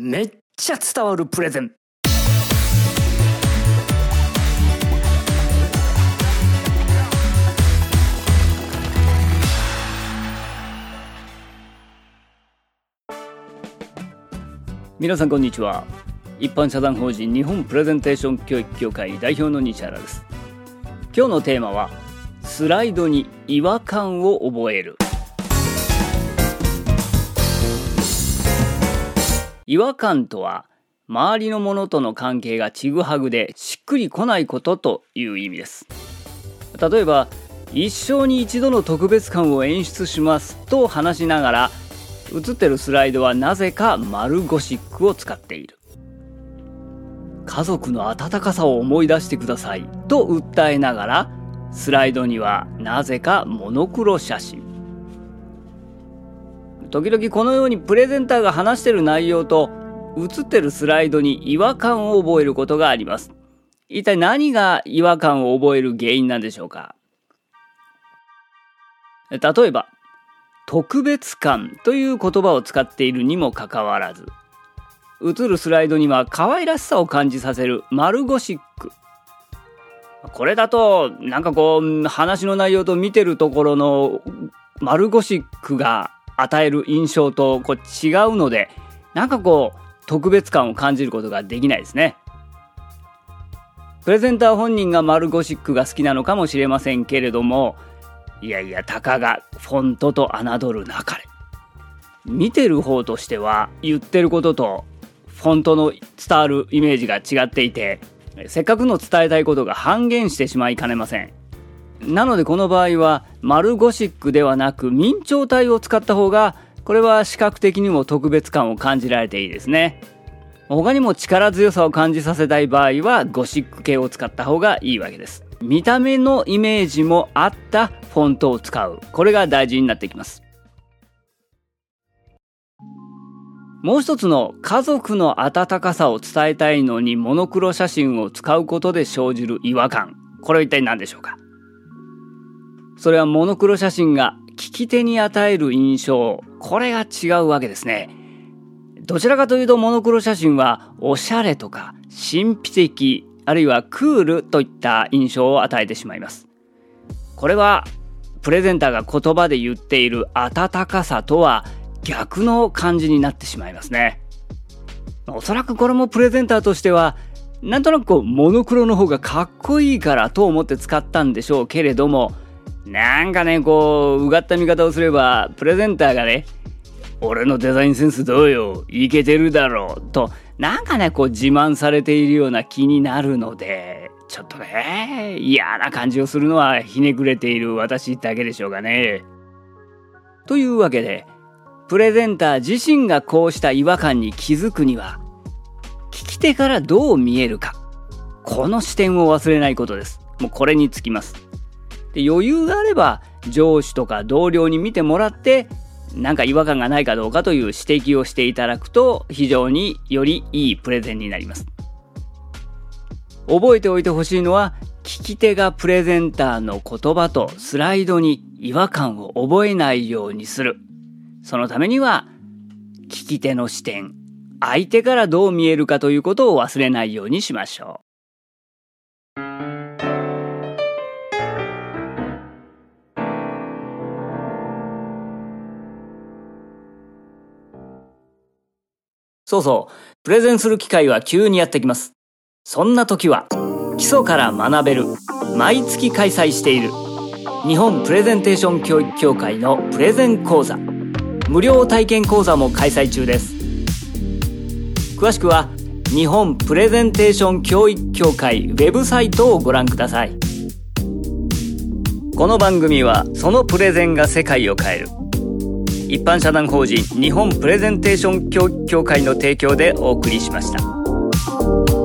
めっちゃ伝わるプレゼン。皆さんこんにちは。一般社団法人日本プレゼンテーション教育協会代表の西原です。今日のテーマはスライドに違和感を覚える。違和感とは周りのものとの関係がちぐはぐでしっくりこないことという意味です。例えば一生に一度の特別感を演出しますと話しながら映ってるスライドはなぜか丸ゴシックを使っている。家族の温かさを思い出してくださいと訴えながらスライドにはなぜかモノクロ写真。時々このようにプレゼンターが話している内容と映ってるスライドに違和感を覚えることがあります。一体何が違和感を覚える原因なんでしょうか？例えば特別感という言葉を使っているにもかかわらず映るスライドには可愛らしさを感じさせる丸ゴシック。これだとなんかこう話の内容と見てるところの丸ゴシックが与える印象とこう違うのでなんかこう特別感を感じることができないですね。プレゼンター本人が丸ゴシックが好きなのかもしれませんけれどもいやいやたかがフォントと侮るなかれ。見てる方としては言ってることとフォントの伝わるイメージが違っていてせっかくの伝えたいことが半減してしまいかねません。なのでこの場合は丸ゴシックではなく明朝体を使った方がこれは視覚的にも特別感を感じられていいですね。他にも力強さを感じさせたい場合はゴシック系を使った方がいいわけです。見た目のイメージもあったフォントを使う。これが大事になってきます。もう一つの家族の温かさを伝えたいのにモノクロ写真を使うことで生じる違和感。これは一体何でしょうか？それはモノクロ写真が聞き手に与える印象これが違うわけですねどちらかというとモノクロ写真はおしゃれとか神秘的あるいはクールといった印象を与えてしまいます。これはプレゼンターが言葉で言っている温かさとは逆の感じになってしまいますね。おそらくこれもプレゼンターとしてはなんとなくこうモノクロの方がかっこいいからと思って使ったんでしょうけれどもなんかねこううがった見方をすればプレゼンターがね俺のデザインセンスどうよいけてるだろうとなんかねこう自慢されているような気になるのでちょっとね嫌な感じをするのはひねくれている私だけでしょうかね。というわけでプレゼンター自身がこうした違和感に気づくには聞き手からどう見えるかこの視点を忘れないことです。もうこれにつきます。で余裕があれば上司とか同僚に見てもらってなんか違和感がないかどうかという指摘をしていただくと非常によりいいプレゼンになります。覚えておいてほしいのは聞き手がプレゼンターの言葉とスライドに違和感を覚えないようにする。そのためには聞き手の視点、相手からどう見えるかということを忘れないようにしましょうそうそう、プレゼンする機会は急にやってきます。そんな時は、基礎から学べる、毎月開催している、日本プレゼンテーション教育協会のプレゼン講座、無料体験講座も開催中です。詳しくは、日本プレゼンテーション教育協会ウェブサイトをご覧ください。この番組は、そのプレゼンが世界を変える。一般社団法人日本プレゼンテーション協会の提供でお送りしました。